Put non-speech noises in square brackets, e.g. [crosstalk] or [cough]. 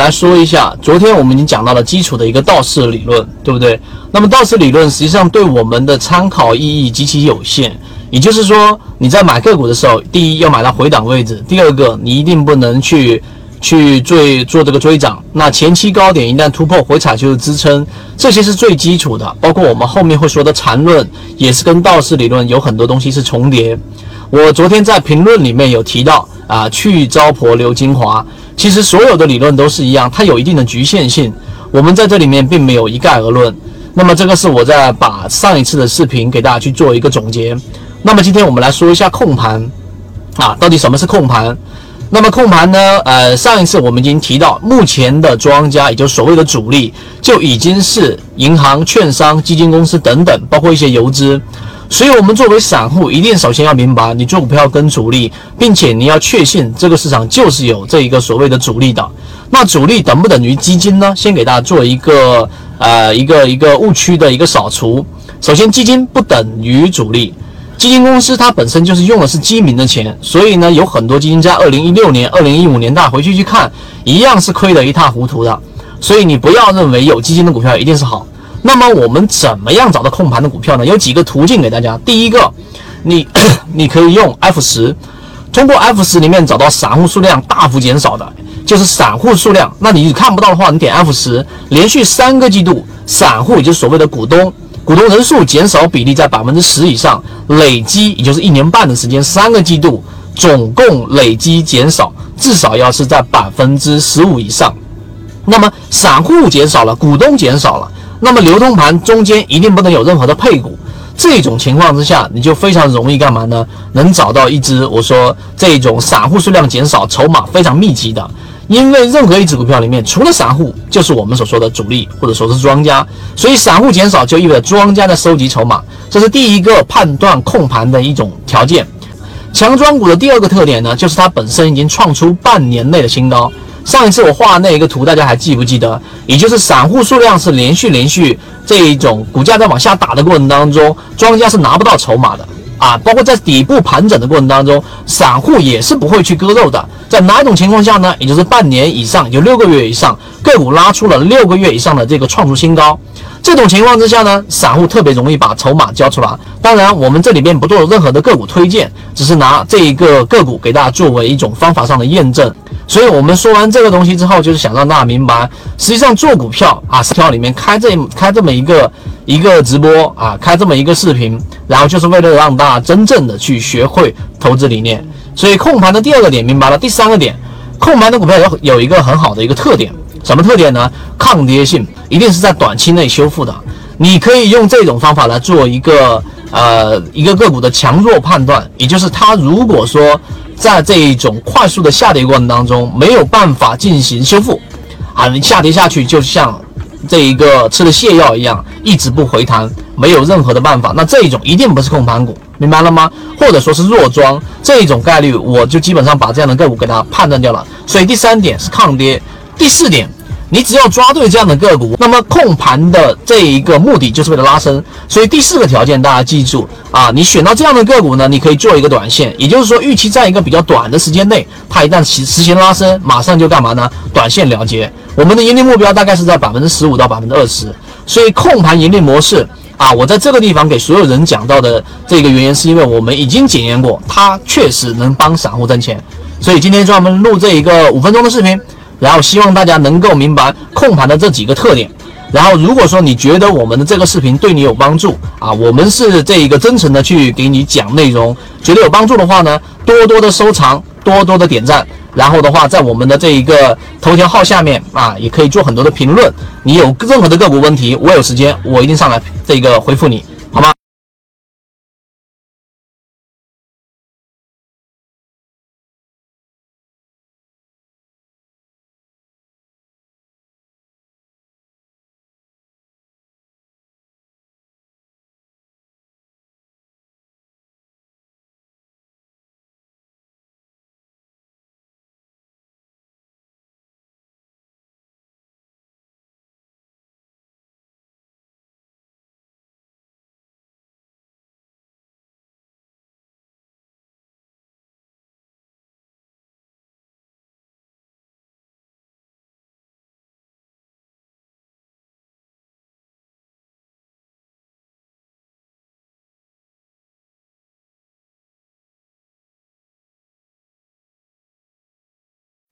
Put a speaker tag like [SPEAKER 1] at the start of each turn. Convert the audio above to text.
[SPEAKER 1] 来说一下，昨天我们已经讲到了基础的一个道氏理论，对不对？那么道氏理论实际上对我们的参考意义极其有限。也就是说，你在买个股的时候，第一要买到回档位置，第二个你一定不能去去追做这个追涨。那前期高点一旦突破回踩就是支撑，这些是最基础的。包括我们后面会说的缠论，也是跟道氏理论有很多东西是重叠。我昨天在评论里面有提到啊，去糟粕留精华。其实所有的理论都是一样，它有一定的局限性。我们在这里面并没有一概而论。那么这个是我在把上一次的视频给大家去做一个总结。那么今天我们来说一下控盘，啊，到底什么是控盘？那么控盘呢？呃，上一次我们已经提到，目前的庄家，也就是所谓的主力，就已经是银行、券商、基金公司等等，包括一些游资。所以，我们作为散户，一定首先要明白，你做股票跟主力，并且你要确信这个市场就是有这一个所谓的主力的。那主力等不等于基金呢？先给大家做一个呃一个一个误区的一个扫除。首先，基金不等于主力。基金公司它本身就是用的是基民的钱，所以呢，有很多基金在二零一六年、二零一五年，大家回去去看，一样是亏得一塌糊涂的。所以你不要认为有基金的股票一定是好。那么我们怎么样找到控盘的股票呢？有几个途径给大家。第一个，你 [coughs] 你可以用 F 十，通过 F 十里面找到散户数量大幅减少的，就是散户数量。那你看不到的话，你点 F 十，连续三个季度散户，也就是所谓的股东。股东人数减少比例在百分之十以上，累积也就是一年半的时间，三个季度总共累积减少至少要是在百分之十五以上。那么散户减少了，股东减少了，那么流通盘中间一定不能有任何的配股。这种情况之下，你就非常容易干嘛呢？能找到一只我说这种散户数量减少、筹码非常密集的。因为任何一只股票里面，除了散户，就是我们所说的主力，或者说是庄家。所以散户减少就意味着庄家在收集筹码，这是第一个判断控盘的一种条件。强庄股的第二个特点呢，就是它本身已经创出半年内的新高。上一次我画那一个图，大家还记不记得？也就是散户数量是连续连续这一种股价在往下打的过程当中，庄家是拿不到筹码的。啊，包括在底部盘整的过程当中，散户也是不会去割肉的。在哪一种情况下呢？也就是半年以上，有六个月以上，个股拉出了六个月以上的这个创出新高，这种情况之下呢，散户特别容易把筹码交出来。当然，我们这里边不做任何的个股推荐，只是拿这一个个股给大家作为一种方法上的验证。所以我们说完这个东西之后，就是想让大家明白，实际上做股票啊，市场里面开这开这么一个一个直播啊，开这么一个视频，然后就是为了让大家真正的去学会投资理念。所以控盘的第二个点明白了，第三个点，控盘的股票有有一个很好的一个特点，什么特点呢？抗跌性一定是在短期内修复的。你可以用这种方法来做一个呃一个个股的强弱判断，也就是它如果说。在这一种快速的下跌过程当中，没有办法进行修复，啊，你下跌下去就像这一个吃了泻药一样，一直不回弹，没有任何的办法。那这一种一定不是控盘股，明白了吗？或者说是弱庄这一种概率，我就基本上把这样的个股给它判断掉了。所以第三点是抗跌，第四点。你只要抓对这样的个股，那么控盘的这一个目的就是为了拉升。所以第四个条件大家记住啊，你选到这样的个股呢，你可以做一个短线，也就是说预期在一个比较短的时间内，它一旦实实行拉升，马上就干嘛呢？短线了结。我们的盈利目标大概是在百分之十五到百分之二十。所以控盘盈利模式啊，我在这个地方给所有人讲到的这个原因，是因为我们已经检验过，它确实能帮散户挣钱。所以今天专门录这一个五分钟的视频。然后希望大家能够明白控盘的这几个特点。然后如果说你觉得我们的这个视频对你有帮助啊，我们是这一个真诚的去给你讲内容，觉得有帮助的话呢，多多的收藏，多多的点赞。然后的话，在我们的这一个头条号下面啊，也可以做很多的评论。你有任何的个股问题，我有时间我一定上来这个回复你，